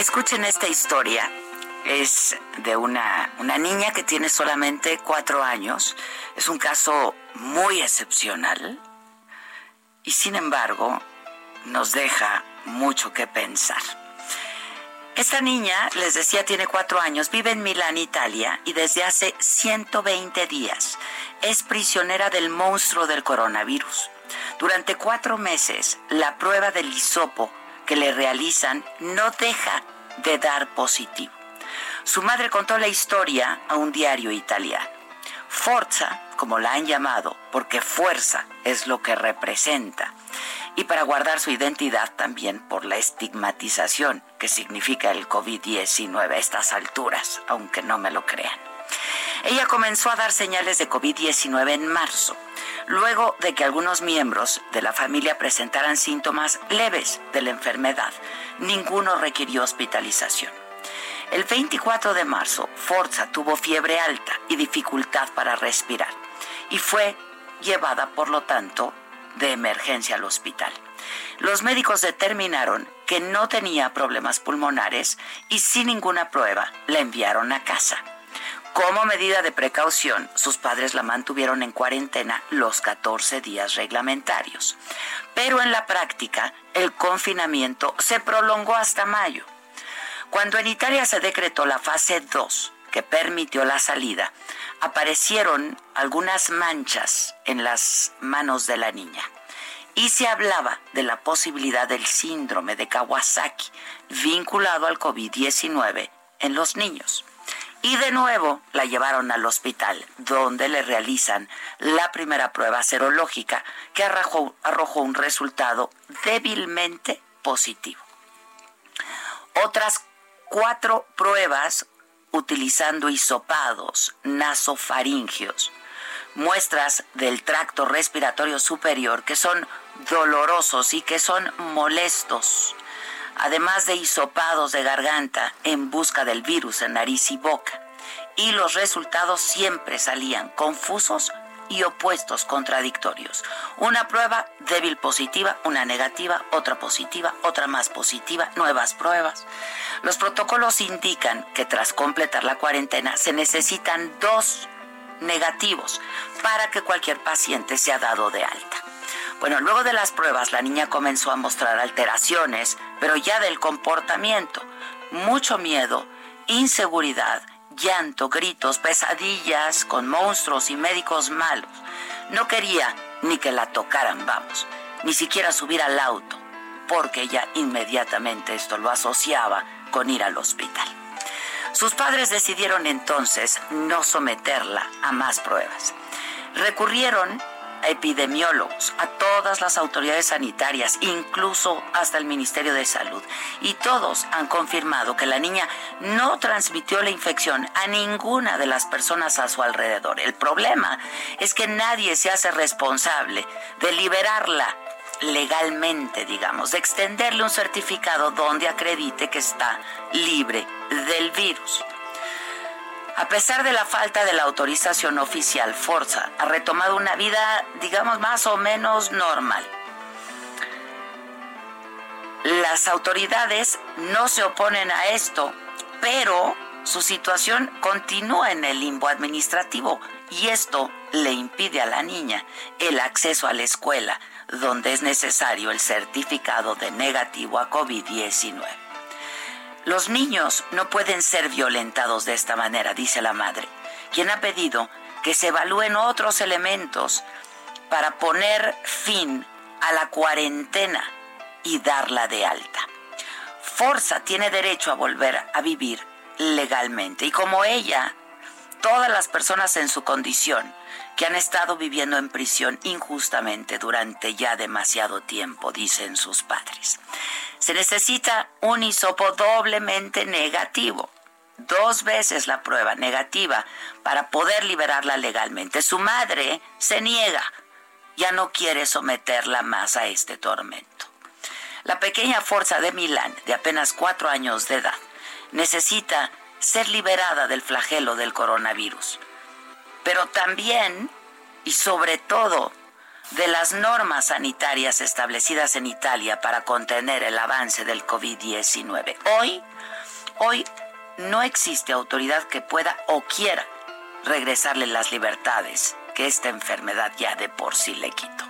Escuchen esta historia. Es de una, una niña que tiene solamente cuatro años. Es un caso muy excepcional y sin embargo nos deja mucho que pensar. Esta niña, les decía, tiene cuatro años, vive en Milán, Italia, y desde hace 120 días es prisionera del monstruo del coronavirus. Durante cuatro meses, la prueba del hisopo que le realizan no deja de dar positivo. Su madre contó la historia a un diario italiano. Forza, como la han llamado, porque fuerza es lo que representa, y para guardar su identidad también por la estigmatización que significa el COVID-19 a estas alturas, aunque no me lo crean. Ella comenzó a dar señales de COVID-19 en marzo, luego de que algunos miembros de la familia presentaran síntomas leves de la enfermedad. Ninguno requirió hospitalización. El 24 de marzo, Forza tuvo fiebre alta y dificultad para respirar y fue llevada, por lo tanto, de emergencia al hospital. Los médicos determinaron que no tenía problemas pulmonares y sin ninguna prueba la enviaron a casa. Como medida de precaución, sus padres la mantuvieron en cuarentena los 14 días reglamentarios. Pero en la práctica, el confinamiento se prolongó hasta mayo. Cuando en Italia se decretó la fase 2, que permitió la salida, aparecieron algunas manchas en las manos de la niña. Y se hablaba de la posibilidad del síndrome de Kawasaki vinculado al COVID-19 en los niños. Y de nuevo la llevaron al hospital, donde le realizan la primera prueba serológica que arrojó, un resultado débilmente positivo. Otras cuatro pruebas utilizando hisopados nasofaringios, muestras del tracto respiratorio superior que son dolorosos y que son molestos además de hisopados de garganta en busca del virus en nariz y boca. Y los resultados siempre salían confusos y opuestos contradictorios. Una prueba débil positiva, una negativa, otra positiva, otra más positiva, nuevas pruebas. Los protocolos indican que tras completar la cuarentena se necesitan dos negativos para que cualquier paciente sea dado de alta. Bueno, luego de las pruebas la niña comenzó a mostrar alteraciones, pero ya del comportamiento, mucho miedo, inseguridad, llanto, gritos, pesadillas con monstruos y médicos malos. No quería ni que la tocaran, vamos, ni siquiera subir al auto, porque ella inmediatamente esto lo asociaba con ir al hospital. Sus padres decidieron entonces no someterla a más pruebas. Recurrieron epidemiólogos, a todas las autoridades sanitarias, incluso hasta el Ministerio de Salud. Y todos han confirmado que la niña no transmitió la infección a ninguna de las personas a su alrededor. El problema es que nadie se hace responsable de liberarla legalmente, digamos, de extenderle un certificado donde acredite que está libre del virus. A pesar de la falta de la autorización oficial, Forza ha retomado una vida, digamos, más o menos normal. Las autoridades no se oponen a esto, pero su situación continúa en el limbo administrativo y esto le impide a la niña el acceso a la escuela, donde es necesario el certificado de negativo a COVID-19. Los niños no pueden ser violentados de esta manera, dice la madre, quien ha pedido que se evalúen otros elementos para poner fin a la cuarentena y darla de alta. Forza tiene derecho a volver a vivir legalmente y como ella, todas las personas en su condición que han estado viviendo en prisión injustamente durante ya demasiado tiempo, dicen sus padres. Se necesita un hisopo doblemente negativo, dos veces la prueba negativa para poder liberarla legalmente. Su madre se niega, ya no quiere someterla más a este tormento. La pequeña fuerza de Milán, de apenas cuatro años de edad, necesita ser liberada del flagelo del coronavirus pero también y sobre todo de las normas sanitarias establecidas en Italia para contener el avance del COVID-19. Hoy, hoy no existe autoridad que pueda o quiera regresarle las libertades que esta enfermedad ya de por sí le quitó.